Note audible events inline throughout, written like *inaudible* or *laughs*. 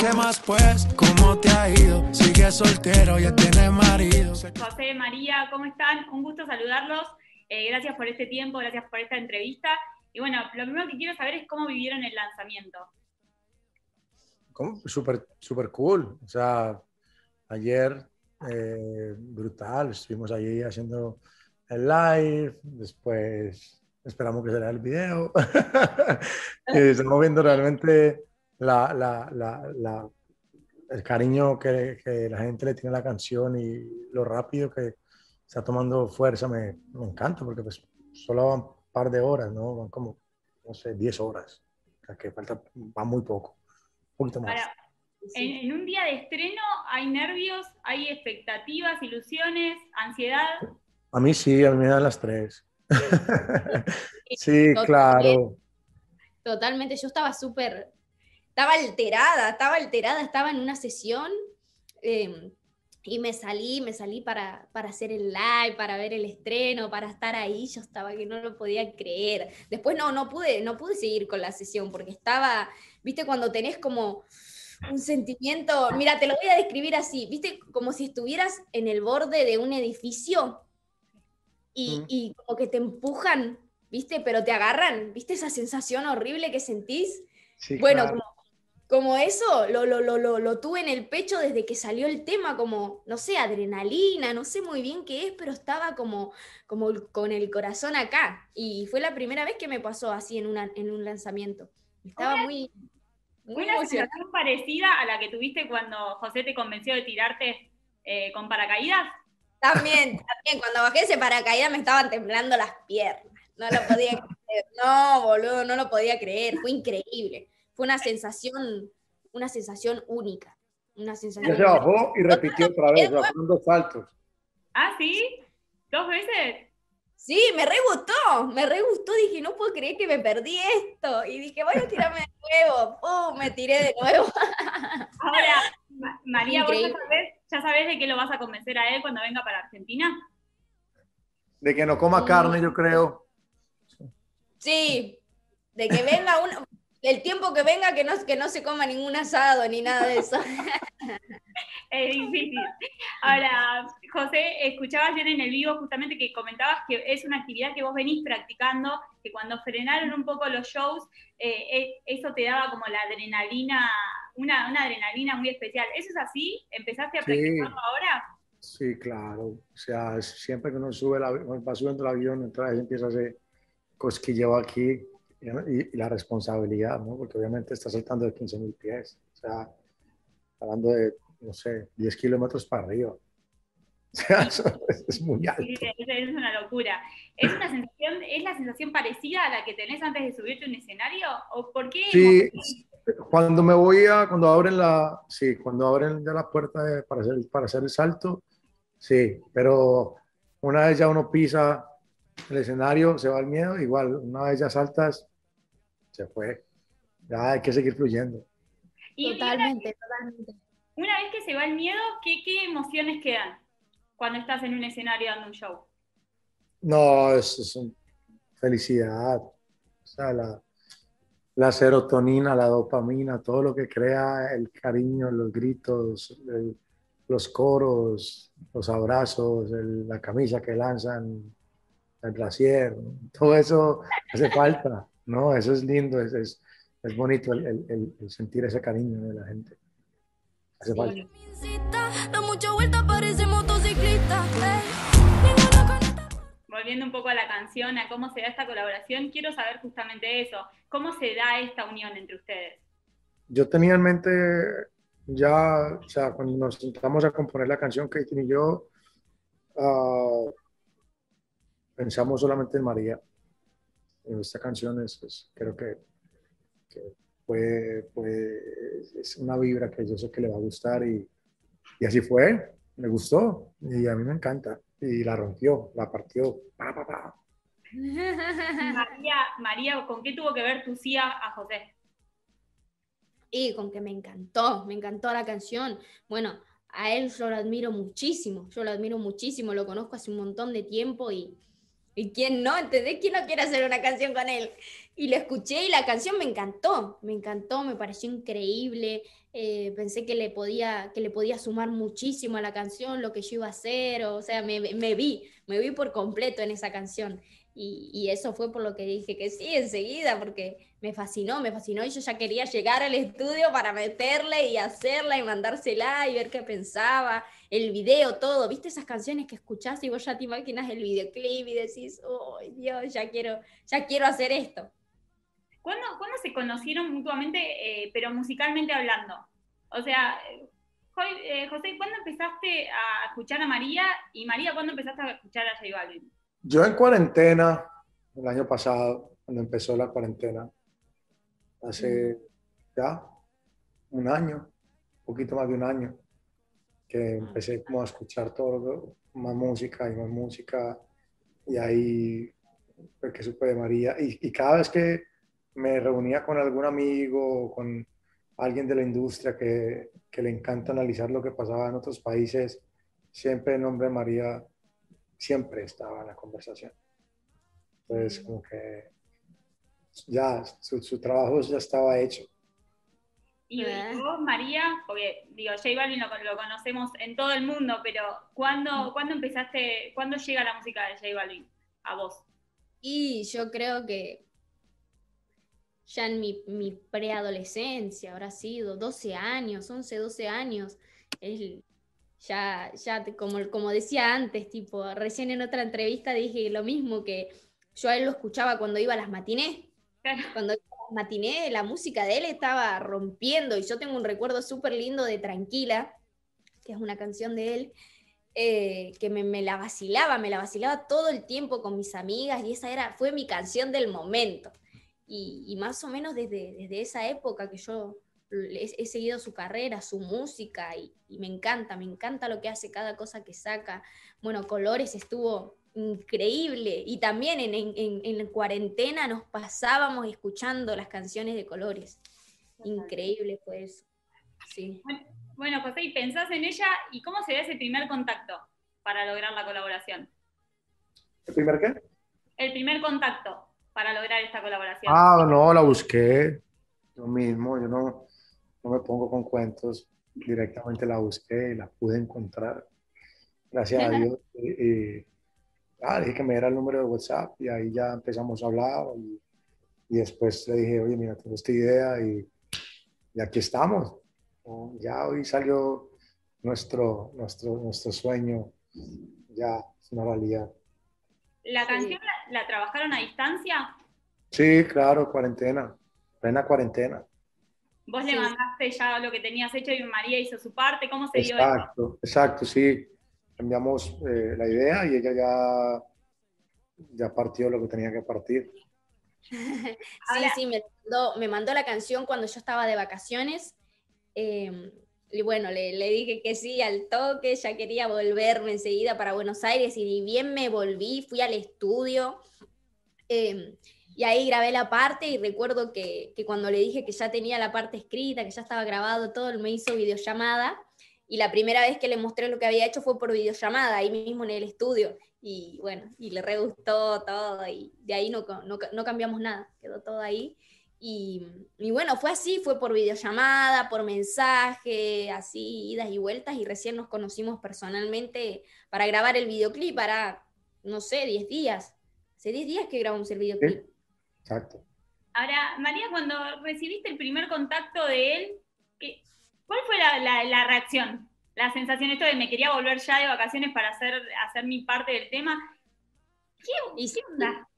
¿Qué más pues? ¿Cómo te ha ido? Sigue soltero, ya tiene marido. José, María, ¿cómo están? Un gusto saludarlos. Eh, gracias por este tiempo, gracias por esta entrevista. Y bueno, lo primero que quiero saber es cómo vivieron el lanzamiento. Súper, super cool. O sea, ayer, eh, brutal. Estuvimos allí haciendo el live, después esperamos que será el video. *laughs* estamos viendo realmente la, la, la, el cariño que, que, la gente le tiene a la canción y lo rápido que está tomando fuerza. Me, me encanta porque pues solo van un par de horas, ¿no? Van como, no sé, 10 horas. O sea, que falta, va muy poco. Un poquito más. en, en, un día de estreno hay nervios, hay expectativas, ilusiones, ansiedad. A mí sí, a mí me dan las tres. *laughs* sí, claro. Totalmente, yo estaba súper, estaba alterada, estaba alterada, estaba en una sesión em, y me salí, me salí para, para hacer el live, para ver el estreno, para estar ahí, yo estaba que no lo podía creer. Después no, no pude, no pude seguir con la sesión porque estaba, viste, cuando tenés como un sentimiento, mira, te lo voy a describir así, viste, como si estuvieras en el borde de un edificio y, como que te empujan, ¿viste? Pero te agarran, ¿viste esa sensación horrible que sentís? bueno, como, eso lo, lo, lo, lo, tuve en el pecho desde que salió el tema, como, no sé, adrenalina, no sé muy bien qué es, pero estaba como, como con el corazón acá. Y fue la primera vez que me pasó así en, una, en un lanzamiento. Estaba muy... muy una sensación parecida a la que tuviste cuando José te convenció de tirarte eh, con paracaídas. También, también, cuando bajé ese paracaídas me estaban temblando las piernas. No lo podía *laughs* creer. No, boludo, no lo podía creer. Fue increíble. Fue una sensación, una sensación única. Una sensación. Ya se bajó y repitió otra vez, fueron dos saltos. ¿Ah, sí? ¿Dos veces? Sí, me re gustó, me re gustó, dije, no puedo creer que me perdí esto. Y dije, bueno, tirarme de nuevo. ¡Pum! Me tiré de nuevo. *laughs* Ahora, María, ¿vos ya sabés, ya sabés de qué lo vas a convencer a él cuando venga para Argentina? De que no coma carne, yo creo. Sí, de que venga uno, el tiempo que venga que no, que no se coma ningún asado ni nada de eso. *laughs* es difícil. Ahora, José, escuchaba ayer en el vivo justamente que comentabas que es una actividad que vos venís practicando, que cuando frenaron un poco los shows, eh, eh, eso te daba como la adrenalina, una, adrenalina muy especial. ¿Eso es así? ¿Empezaste a practicarlo ahora? Sí, claro. O sea, siempre que uno sube la, va subiendo el avión, entonces empieza a hacer cosquilleo aquí y, la responsabilidad, ¿no? Porque obviamente está saltando de 15 mil pies. O sea, hablando de, no sé, 10 kilómetros para arriba. *laughs* O sea, eso es muy alto. Sí, es una locura. ¿Es, una sensación, ¿Es la sensación parecida a la que tenés antes de subirte a un escenario? ¿O por qué? Sí, cuando me voy a, cuando abren la, sí, cuando abren ya la puerta para, hacer, para hacer el salto, sí, pero una vez ya uno pisa el escenario, se va el miedo, igual, una vez ya saltas, se fue. Ya hay que seguir fluyendo. totalmente, totalmente. Una vez que se va el miedo, ¿qué, ¿qué, emociones quedan cuando estás en un escenario dando un show? No, es, es felicidad. O sea, la, la, serotonina, la dopamina, todo lo que crea el cariño, los gritos, los coros, los abrazos, la camisa que lanzan, el glaciar, *laughs* todo eso hace falta. No, eso es lindo, es, es, es bonito el, el, el, sentir ese cariño de la gente. Hace falta. Volviendo un poco a la canción, a cómo se da esta colaboración, quiero saber justamente eso. ¿Cómo se da esta unión entre ustedes? Yo tenía en mente ya, o sea, cuando nos sentamos a componer la canción, Katie y yo, uh, pensamos solamente en María esta canción es, creo que, fue, es una vibra que yo sé que le va a gustar y, y, así fue, me gustó y a mí me encanta y la rompió, la partió. María, María, ¿con qué tuvo que ver tu sí a José? Y con que me encantó, me encantó la canción. Bueno, a él yo lo admiro muchísimo, yo lo admiro muchísimo, lo conozco hace un montón de tiempo y, ¿Y quién no? ¿Entendés? ¿Quién no quiere hacer una canción con él? y lo escuché y la canción me encantó, me encantó, me pareció increíble. Eh, pensé que le, podía, que le podía sumar muchísimo a la canción, lo que yo iba a hacer, o sea, me, me vi, me vi por completo en esa canción. Y, y, eso fue por lo que dije que sí enseguida, porque me fascinó, me fascinó y yo ya quería llegar al estudio para meterle y hacerla y mandársela y ver qué pensaba, el video, todo, viste esas canciones que escuchás y vos ya te imaginas el videoclip y decís, oh Dios, ya quiero, ya quiero hacer esto. ¿Cuándo, ¿cuándo se conocieron mutuamente, eh, pero musicalmente hablando? O sea, eh, José, ¿cuándo empezaste a escuchar a María? Y María, ¿cuándo empezaste a escuchar a J Balvin? Yo en cuarentena, el año pasado, cuando empezó la cuarentena, hace ya un año, un poquito más de un año, que empecé como a escuchar todo, más música y más música, y ahí fue que supe de María, y, y cada vez que me reunía con algún amigo, con alguien de la industria que, que, le encanta analizar lo que pasaba en otros países, siempre el nombre de María siempre estaba en la conversación. Entonces, como que ya su, su trabajo ya estaba hecho. Y vos, María, porque digo, J Balvin lo, lo, conocemos en todo el mundo, pero ¿cuándo, ¿cuándo empezaste, cuándo llega la música de J Balvin a vos? Y yo creo que ya en mi, mi preadolescencia, habrá sido 12 años, 11, 12 años, él ya, ya como, como decía antes, tipo, recién en otra entrevista dije lo mismo, que yo a él lo escuchaba cuando iba a las matinés, cuando matinés la música de él estaba rompiendo y yo tengo un recuerdo súper lindo de Tranquila, que es una canción de él, eh, que me, me, la vacilaba, me la vacilaba todo el tiempo con mis amigas y esa era, fue mi canción del momento. Y, más o menos desde, desde esa época que yo he, seguido su carrera, su música y, y, me encanta, me encanta lo que hace, cada cosa que saca. Bueno, Colores estuvo increíble y también en, en, en cuarentena nos pasábamos escuchando las canciones de Colores. Increíble fue eso. Sí. Bueno, José, ¿y pensás en ella y cómo se da ese primer contacto para lograr la colaboración? ¿El primer qué? El primer contacto para lograr esta colaboración. Ah, no, la busqué yo mismo, yo no, no me pongo con cuentos, directamente la busqué y la pude encontrar, gracias a *laughs* Dios. Ah, dije que me diera el número de WhatsApp y ahí ya empezamos a hablar y, y después le dije, oye, mira, tengo esta idea y, y aquí estamos. Ya hoy salió nuestro, nuestro, nuestro sueño, ya es una realidad. ¿La canción la, la trabajaron a distancia? Sí, claro, cuarentena, plena cuarentena. Vos sí. le mandaste ya lo que tenías hecho y María hizo su parte. ¿Cómo se dio Exacto, eso? exacto, sí. Enviamos eh, la idea y ella ya, ya partió lo que tenía que partir. sí, Ahora, sí, me mandó, me mandó, la canción cuando yo estaba de vacaciones. Eh, y bueno, le, le, dije que sí al toque, ya quería volverme enseguida para Buenos Aires y bien me volví, fui al estudio. Eh, y ahí grabé la parte y recuerdo que, que, cuando le dije que ya tenía la parte escrita, que ya estaba grabado todo, él me hizo videollamada y la primera vez que le mostré lo que había hecho fue por videollamada, ahí mismo en el estudio. Y bueno, y le re gustó todo y de ahí no, no, no cambiamos nada, quedó todo ahí. Y, y, bueno, fue así, fue por videollamada, por mensaje, así, idas y vueltas, y recién nos conocimos personalmente para grabar el videoclip, para, no sé, 10 días. Hace 10 días que grabamos el videoclip. Sí. Exacto. Ahora, María, cuando recibiste el primer contacto de él, ¿qué, ¿cuál fue la, la, la, reacción? La sensación esto de me quería volver ya de vacaciones para hacer, hacer mi parte del tema. ¿Qué, y, qué onda?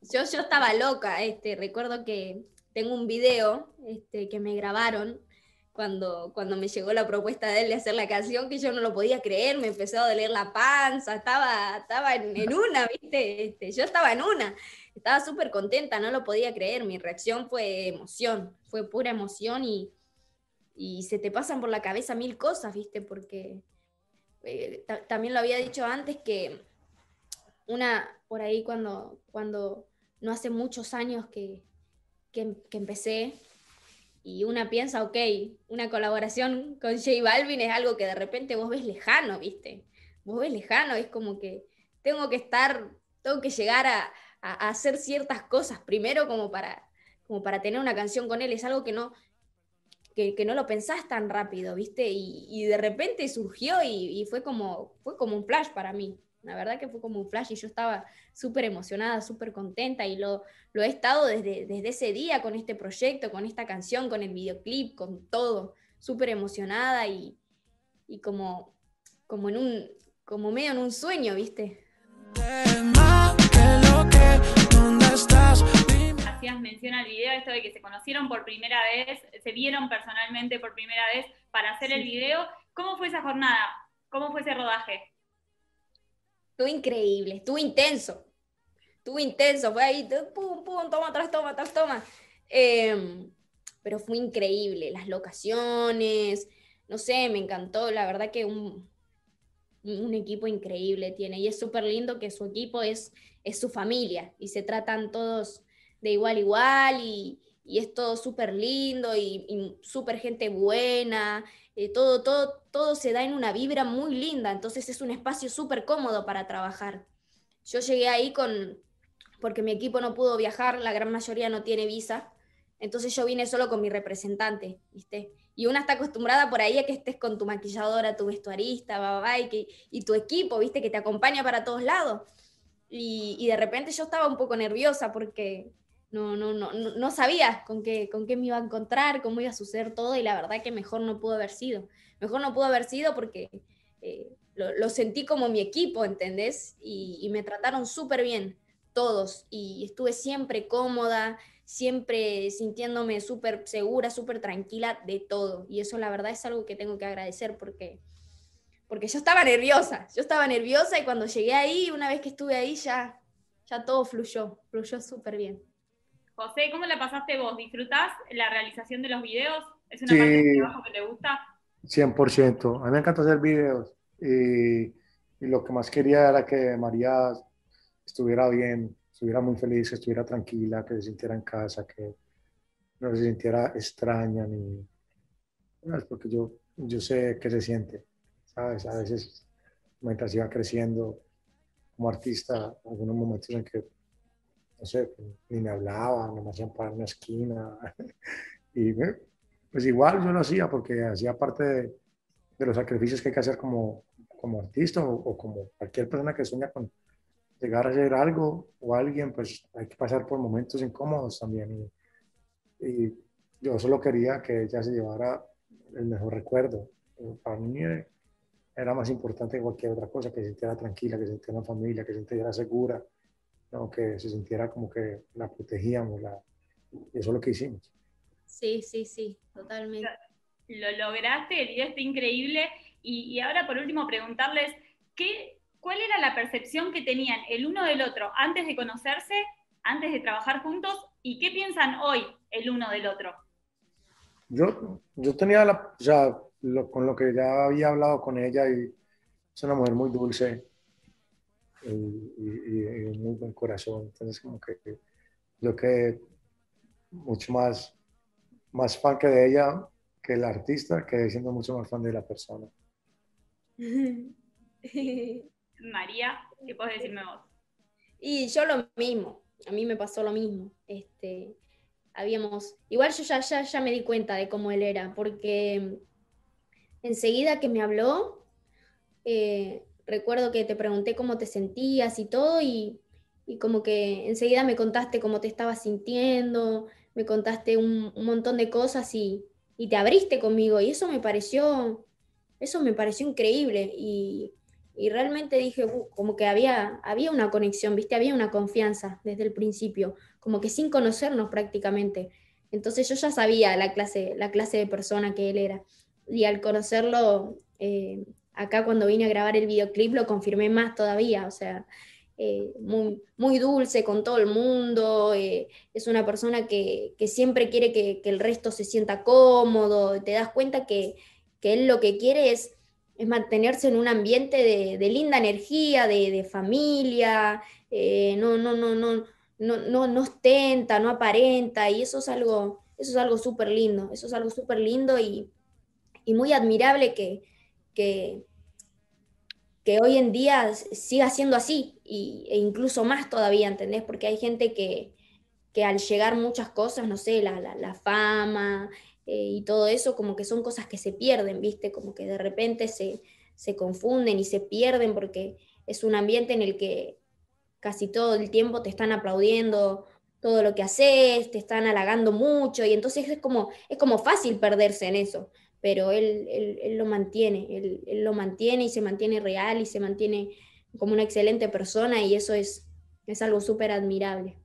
Yo, yo estaba loca, este, recuerdo que tengo un video este, que me grabaron cuando, cuando me llegó la propuesta de él de hacer la canción, que yo no lo podía creer, me empezó a doler la panza, estaba, estaba en, en una, ¿viste? Este, yo estaba en una estaba súper contenta, no lo podía creer, mi reacción fue emoción, fue pura emoción y, y se te pasan por la cabeza mil cosas, ¿viste? Porque eh, también lo había dicho antes que una, por ahí cuando, cuando no hace muchos años que, que, que empecé, y una piensa, ok, una colaboración con J Balvin es algo que de repente vos ves lejano, ¿viste? Vos ves lejano, es como que tengo que estar, tengo que llegar a, a, hacer ciertas cosas, primero como para, como para tener una canción con él, es algo que no, que, no lo pensás tan rápido, ¿viste? Y, de repente surgió y, fue, como, fue como un flash para mí. La verdad que fue como un flash y yo estaba súper emocionada, súper contenta y lo, lo he estado desde, desde ese día con este proyecto, con esta canción, con el videoclip, con todo, súper emocionada y, y como, como, en un, como medio en un sueño, ¿viste? Hacías mención al video esto de que se conocieron por primera vez, se vieron personalmente por primera vez para hacer el video. ¿Cómo fue esa jornada? ¿Cómo fue ese rodaje? Estuvo increíble, estuvo intenso. Estuvo intenso, fue ahí, pum, pum, toma tras toma, tras toma. Em, pero fue increíble, las locaciones, no sé, me encantó, la verdad que un, un equipo increíble tiene y es súper lindo que su equipo es, es su familia y se tratan todos de igual a igual y, y es todo súper lindo y, súper gente buena, eh, todo, todo, todo se da en una vibra muy linda, entonces es un espacio súper cómodo para trabajar. Yo llegué ahí con, porque mi equipo no pudo viajar, la gran mayoría no tiene visa, entonces yo vine solo con mi representante, ¿viste? Y una está acostumbrada por ahí a que estés con tu maquilladora, tu vestuarista, y, y tu equipo, ¿viste? Que te acompaña para todos lados. Y, y de repente yo estaba un poco nerviosa porque no, no, no, no sabía con qué, con qué me iba a encontrar, cómo iba a suceder todo y la verdad que mejor no pudo haber sido. Mejor no pudo haber sido porque eh, lo, sentí como mi equipo, ¿entendés? Y, me trataron súper bien, todos, y estuve siempre cómoda, siempre sintiéndome súper segura, súper tranquila de todo. Y eso la verdad es algo que tengo que agradecer porque, porque yo estaba nerviosa, yo estaba nerviosa y cuando llegué ahí, una vez que estuve ahí, ya, ya todo fluyó, fluyó súper bien. José, ¿cómo la pasaste vos? ¿Disfrutás la realización de los videos? ¿Es una parte del trabajo que te gusta? 100%. A mí me encanta hacer videos. Y, lo que más quería era que María estuviera bien, estuviera muy feliz, que estuviera tranquila, que se sintiera en casa, que no se sintiera extraña ni... Porque yo, yo sé que se siente, ¿sabes? A veces, mientras iba creciendo como artista, algunos momentos en que no sé, ni me hablaban, no me hacían parar en una esquina. *laughs* y pues igual yo lo hacía porque hacía parte de, los sacrificios que hay que hacer como, como artista o, como cualquier persona que sueña con llegar a hacer algo o alguien, pues hay que pasar por momentos incómodos también. Y, yo solo quería que ella se llevara el mejor recuerdo. Para mí era más importante que cualquier otra cosa, que se sintiera tranquila, que se sintiera una familia, que se sintiera segura que se sintiera como que la protegíamos, la, y eso es lo que hicimos. Sí, sí, sí, totalmente. Lo lograste, el video está increíble. Y, ahora por último preguntarles, ¿qué, ¿cuál era la percepción que tenían el uno del otro antes de conocerse, antes de trabajar juntos? ¿Y qué piensan hoy el uno del otro? Yo, yo tenía la, o sea, con lo que ya había hablado con ella y es una mujer muy dulce, y, un muy buen corazón. Entonces, como que yo que mucho más, más fan que de ella, que el artista, que siendo mucho más fan de la persona. *laughs* María, ¿qué puedes decirme vos? Y yo lo mismo, a mí me pasó lo mismo. Este, habíamos, igual yo ya, ya, ya me di cuenta de cómo él era, porque enseguida que me habló, eh, recuerdo que te pregunté cómo te sentías y todo y, como que enseguida me contaste cómo te estabas sintiendo, me contaste un, montón de cosas y, te abriste conmigo y eso me pareció, eso me pareció increíble y, realmente dije, uh, como que había, había una conexión, viste, había una confianza desde el principio, como que sin conocernos prácticamente. Entonces yo ya sabía la clase, la clase de persona que él era y al conocerlo eh, acá cuando vine a grabar el videoclip lo confirmé más todavía, o sea, eh, muy, dulce con todo el mundo, eh, es una persona que, siempre quiere que, el resto se sienta cómodo, te das cuenta que, él lo que quiere es, es mantenerse en un ambiente de, linda energía, de, familia, eh, no, no, no, no, no, no, no ostenta, no aparenta, y eso es algo, eso es algo súper lindo, eso es algo súper lindo y, y muy admirable que, que, que hoy en día siga siendo así y, e incluso más todavía, ¿entendés? Porque hay gente que, que al llegar muchas cosas, no sé, la, la, fama eh, y todo eso, como que son cosas que se pierden, ¿viste? Como que de repente se, se confunden y se pierden porque es un ambiente en el que casi todo el tiempo te están aplaudiendo todo lo que haces, te están halagando mucho y entonces es como, es como fácil perderse en eso, pero él, él, lo mantiene, él, él, lo mantiene y se mantiene real y se mantiene como una excelente persona y eso es, es algo súper admirable.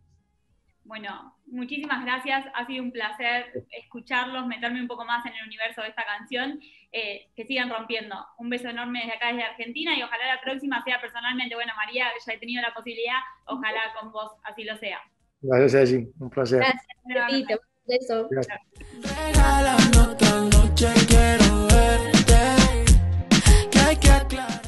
Bueno, muchísimas gracias, ha sido un placer escucharlos, meterme un poco más en el universo de esta canción, eh, que sigan rompiendo. Un beso enorme desde acá, desde Argentina, y ojalá la próxima sea personalmente, bueno, María, ya he tenido la posibilidad, ojalá con vos así lo sea. Gracias, Ceci, un placer. Gracias, Gracias noche quiero verte. Que hay que aclarar.